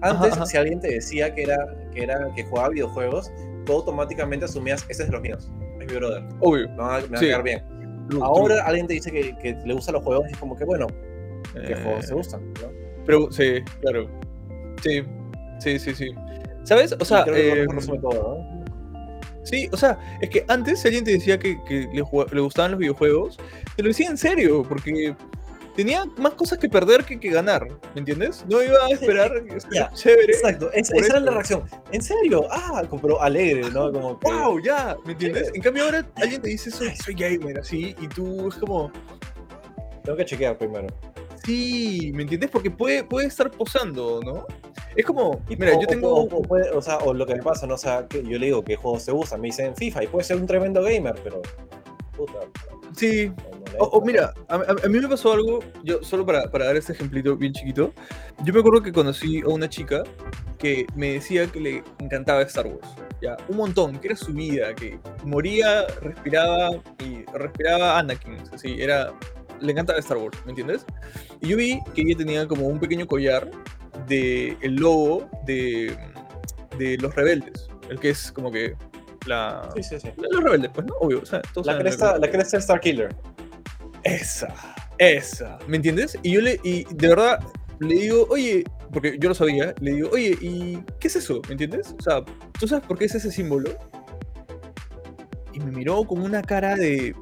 Antes, si alguien te decía que era, que era que jugaba videojuegos, tú automáticamente asumías, ese es de los míos, es mi brother. Obvio. Me va, a quedar bien. Ahora alguien te dice que, que, le gustan los juegos y es como que, bueno, ¿qué eh... juegos te gustan? ¿no? Pero, sí, claro. Sí, sí, sí, sí. ¿Sabes? O sea, eh, todo, ¿no? Sí, o sea, es que antes si alguien te decía que, que le, le, gustaban los videojuegos, te lo decía en serio, porque tenía más cosas que perder que, que ganar, ¿me entiendes? No iba a esperar ya, chévere. Exacto, esa, era la reacción. ¿En serio? Ah, pero alegre, ¿no? Como wow, ya, ¿me entiendes? En cambio ahora alguien te dice, soy, soy gamer, así, y tú es como... Tengo que chequear primero. Sí, ¿me entiendes? Porque puede, puede estar posando, ¿no? Es como, mira, yo tengo... O, puede, o, sea, o lo que me pasa, ¿no? O sea, que yo le digo qué juegos se usan, me dicen FIFA, y puede ser un tremendo gamer, pero... Puta, Sí. O, mira, a, mí me pasó algo, yo solo para, para, dar este ejemplito bien chiquito, yo me acuerdo que conocí a una chica que me decía que le encantaba Star Wars, ya, un montón, que era su vida, que moría, respiraba y respiraba Anakin, así, era, le encantaba Star Wars, ¿me entiendes? Y yo vi que ella tenía como un pequeño collar de el logo de, de los rebeldes, el que es como que la. Sí, sí, sí. Los rebeldes, pues, ¿no? Obvio. O sea, la, cresta, la cresta Star Killer. Esa, esa, ¿me entiendes? Y yo le, y de verdad, le digo, oye, porque yo lo sabía, le digo, oye, ¿y qué es eso? ¿Me entiendes? O sea, ¿tú sabes por qué es ese símbolo? Y me miró con una cara de...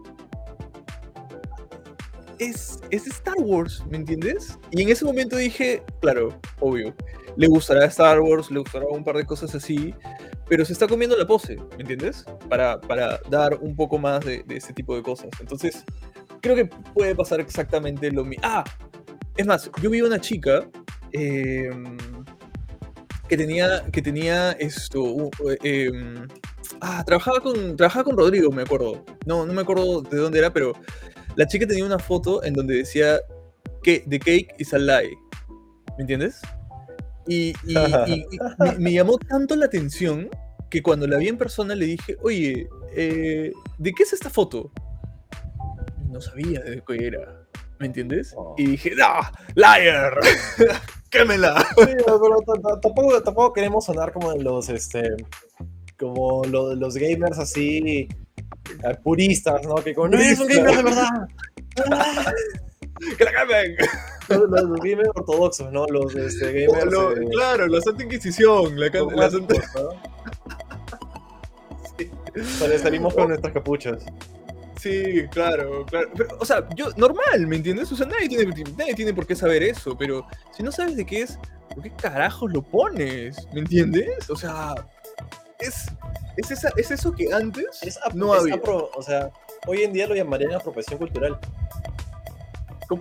Es, es Star Wars, ¿me entiendes? Y en ese momento dije, claro, obvio, le gustará Star Wars, le gustará un par de cosas así, pero se está comiendo la pose, ¿me entiendes? Para, para dar un poco más de, de ese tipo de cosas. Entonces, creo que puede pasar exactamente lo mismo. Ah, es más, yo vi una chica em, que tenía, que tenía esto. Em, ah, trabajaba con, trabajaba con Rodrigo, me acuerdo. No, no me acuerdo de dónde era, pero la chica tenía una foto en donde decía que The Cake is a lie. ¿Me entiendes? Y, me, llamó tanto la atención que cuando la vi en persona le dije, oye, eh, ¿de qué es esta foto? No sabía de qué era. ¿Me entiendes? Oh. Y dije, ¡ah! ¡Liar! ¡Quémela! Sí, pero tampoco, tampoco, queremos sonar como los, este, como los, los gamers así puristas, ¿no? Que como, no es un gamer de verdad. ¡Que la cambien! Los, los, gamers ortodoxos, ¿no? Los este, gamers. Eh, claro, la Santa Inquisición. La, la Santa... sí. salimos con nuestras capuchas. Sí, claro, claro. o sea, yo, normal, ¿me entiendes? O sea, nadie tiene, nadie tiene por qué saber eso, pero si no sabes de qué es, ¿por qué carajos lo pones? ¿Me entiendes? O sea, es, es, esa, es eso que antes no había. o sea, hoy en día lo llamarían apropiación cultural.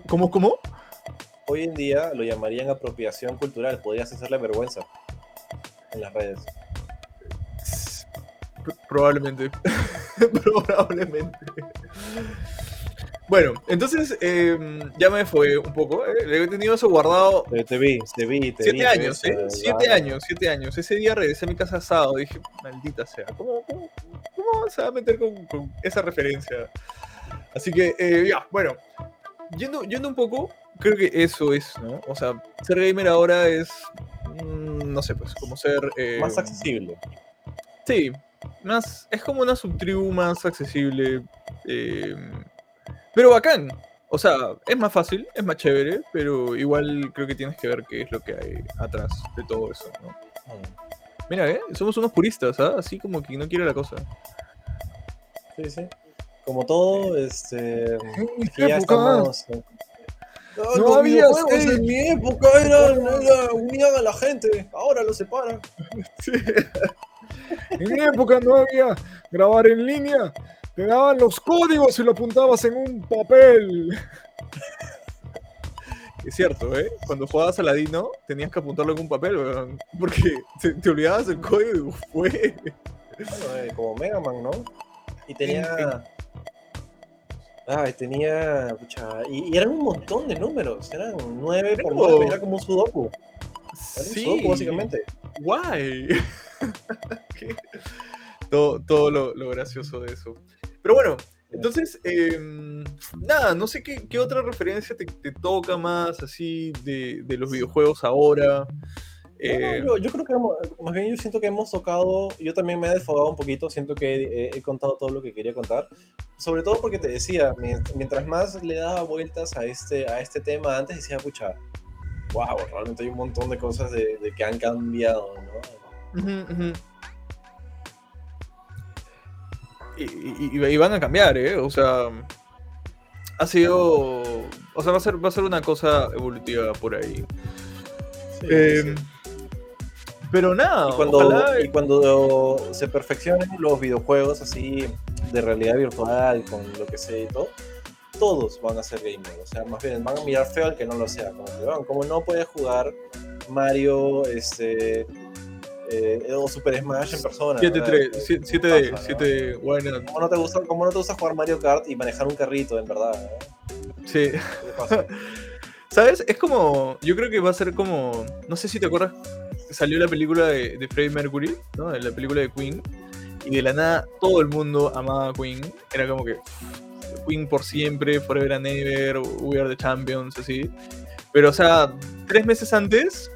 ¿Cómo, cómo, Hoy en día lo llamarían apropiación cultural. Podrías hacerle vergüenza en las redes. Probablemente. Probablemente. Bueno, entonces em, ya me fue un poco. ¿eh? he tenido eso guardado. Te, vi, te vi, te Siete años, ¿eh? Siete años, siete años. Ese día regresé a mi casa asado. Dije, maldita sea, ¿cómo, cómo, cómo se va a meter con, esa referencia? Así que, eh, ya, bueno. Yendo, yendo un poco, creo que eso es, ¿no? O sea, ser gamer ahora es. Mm, no sé, pues, como ser. Más accesible. Sí, más, es como una subtribu más accesible. Em, pero bacán. O sea, es más fácil, es más chévere, pero igual creo que tienes que ver qué es lo que hay atrás de todo eso, ¿no? Mm. Mira, ¿eh? Somos unos puristas, ¿ah? Así como que no quiere la cosa. Sí, sí. Como todo, este. ya estamos. No, había en mi época eran, era, unían a la gente, ahora lo separan. Sí. En mi época no había grabar en línea. Te daban los códigos y lo apuntabas en un papel. Es cierto, ¿eh? Cuando jugabas a Ladino, tenías que apuntarlo en un papel, porque te, olvidabas el código y fue. Eh, como Mega Man, ¿no? Y tenía. Ay, tenía. y, eran un montón de números. Eran nueve por nueve. Era como un sudoku. Era sí. un sudoku, básicamente. Guay. todo, todo lo, gracioso de eso. Pero bueno, entonces, em, nada, no sé qué, otra referencia te, toca más así de, los videojuegos ahora. Eh, yo, creo que más bien yo siento que hemos tocado, yo también me he desfogado un poquito, siento que he, contado todo lo que quería contar, sobre todo porque te decía, mientras más le daba vueltas a este, a este tema, antes decía, pucha, wow, realmente hay un montón de cosas de, de que han cambiado, ¿no? Y, van a cambiar, ¿eh? O sea, ha sido. O sea, va a ser, va a ser una cosa evolutiva por ahí. Em, pero nada, y cuando, y cuando se perfeccionen los videojuegos así de realidad virtual, con lo que sea y todo, todos van a ser gamers. O sea, más bien van a mirar feo al que no lo sea. Como, como no puedes jugar Mario, este eh, o Super Smash en persona. 7-3, 7D, 7 bueno. ¿Cómo no, te gusta, ¿Cómo no te gusta jugar Mario Kart y manejar un carrito, en verdad? Sí. ¿Sabes? Es como. Yo creo que va a ser como. No sé si te acuerdas. Salió la película de, de Freddie Mercury, ¿no? La película de Queen. Y de la nada todo el mundo amaba a Queen. Era como que. Queen por siempre, Forever and Ever, We Are the Champions, así. Pero, o sea, tres meses antes,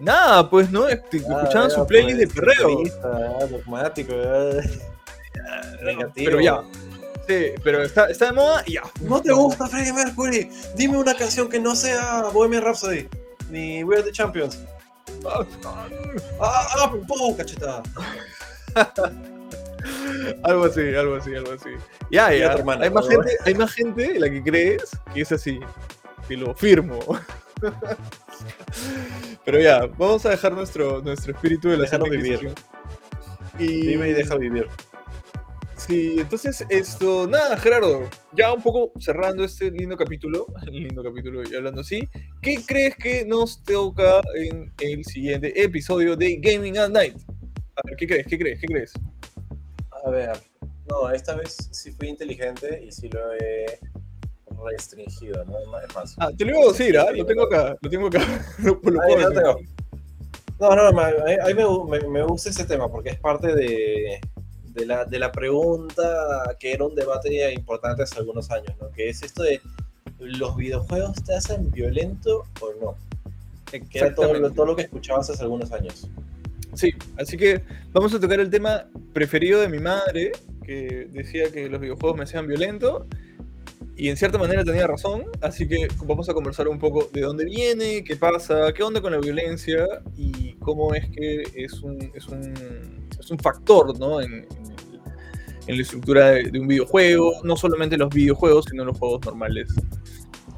Nada, pues, ¿no? Este, escuchaban su playlist de pues, perreo. Dogmático, Pero ya. Sí, pero está, está de moda y ya. ¿No te gusta Freddie Mercury? Dime una canción que no sea Bohemian Rhapsody ni We're the Champions. ¡Ah, ah, pum! Cachetada. algo así, algo así, algo así. Ya, ya. otra mano, hay, más gente, hay más gente la que crees que es así. Que lo firmo. Pero ya, vamos a dejar nuestro, nuestro espíritu de la Déjalo vivir. Y, Dime y deja vivir. Sí, entonces esto, nada, Gerardo, ya un poco cerrando este lindo capítulo, lindo capítulo y hablando así, ¿qué crees que nos toca en el siguiente episodio de Gaming at Night? A ver, ¿qué crees? ¿Qué crees? ¿Qué crees? A ver. No, esta vez sí fui inteligente y sí lo he restringido, ¿no? Es más- es más. Ah, te lo iba a decir, ¿ah? Lo tengo acá, lo tengo acá. lo, lo Ahí, puedo tengo. No, no, ma- a mí me, me- me gusta ese tema porque es parte de, de, la, de la pregunta que era un debate importante hace algunos años, ¿no? Que es esto de, ¿los videojuegos te hacen violento o no? Que era todo, lo- todo lo que escuchabas hace algunos años. Sí, así que vamos a tocar el tema preferido de mi madre, que decía que los videojuegos me hacían violento, y en cierta manera tenía razón, así que vamos a conversar un poco de dónde viene, qué pasa, qué onda con la violencia, y cómo es que es un, es un, es un factor ¿no? en, en la estructura de, de un videojuego, no solamente los videojuegos, sino los juegos normales.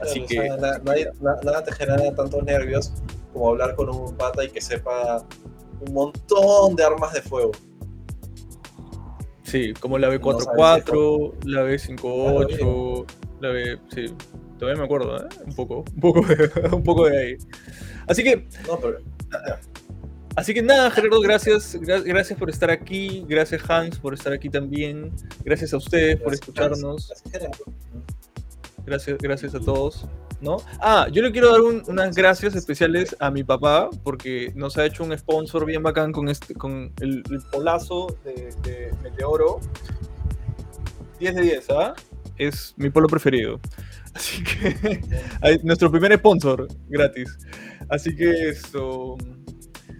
Así que... sea, na- nadie- na- nada te genera tantos nervios como hablar con un pata y que sepa un montón de armas de fuego. Sí, como la No B44, la B58, la. Sí, todavía me acuerdo, ¿eh? Un poco, un poco, de, un poco de ahí. Así que, No, pero así que nada, Gerardo, gracias, gra- gracias por estar aquí, gracias Hans por estar aquí también, gracias a ustedes por escucharnos, gracias, Gerardo. gracias, a todos, ¿no? Ah, yo le quiero dar un- unas gracias especiales a mi papá, porque nos ha hecho un sponsor bien bacán con, este, con el, el polazo de, de Meteoro. 10 de 10, ¿ah? Es mi polo preferido. Así que, nuestro primer sponsor, gratis. Así que eso...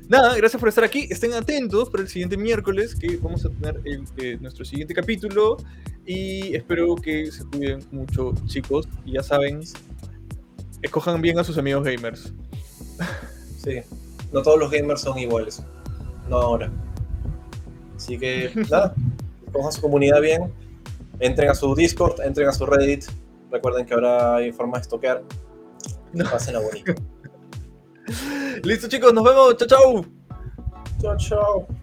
Nada, gracias por estar aquí. Estén atentos para el siguiente miércoles que vamos a tener el- eh, nuestro siguiente capítulo. Y espero que se cuiden mucho, chicos. Y ya saben, escojan bien a sus amigos gamers. Sí, no todos los gamers son iguales. No ahora. Así que, nada, cojan su comunidad bien. Entren a su Discord, entren a su Reddit. Recuerden que ahora hay forma de estoquear. No. Pasen a bonito. Listo, chicos, nos vemos. Chao, chao. chao, chao.